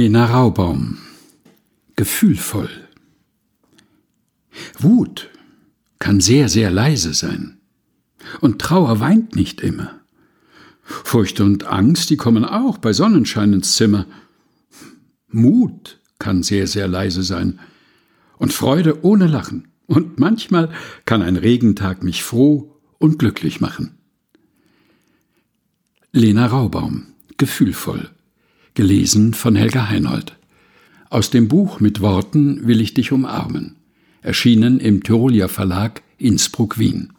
Lena Raubaum Gefühlvoll Wut kann sehr, sehr leise sein. Und Trauer weint nicht immer. Furcht und Angst, die kommen auch bei Sonnenschein ins Zimmer. Mut kann sehr, sehr leise sein. Und Freude ohne Lachen. Und manchmal kann ein Regentag mich froh und glücklich machen. Lena Raubaum Gefühlvoll gelesen von Helga Heinold. Aus dem Buch Mit Worten will ich dich umarmen, erschienen im Tyrolia Verlag Innsbruck Wien.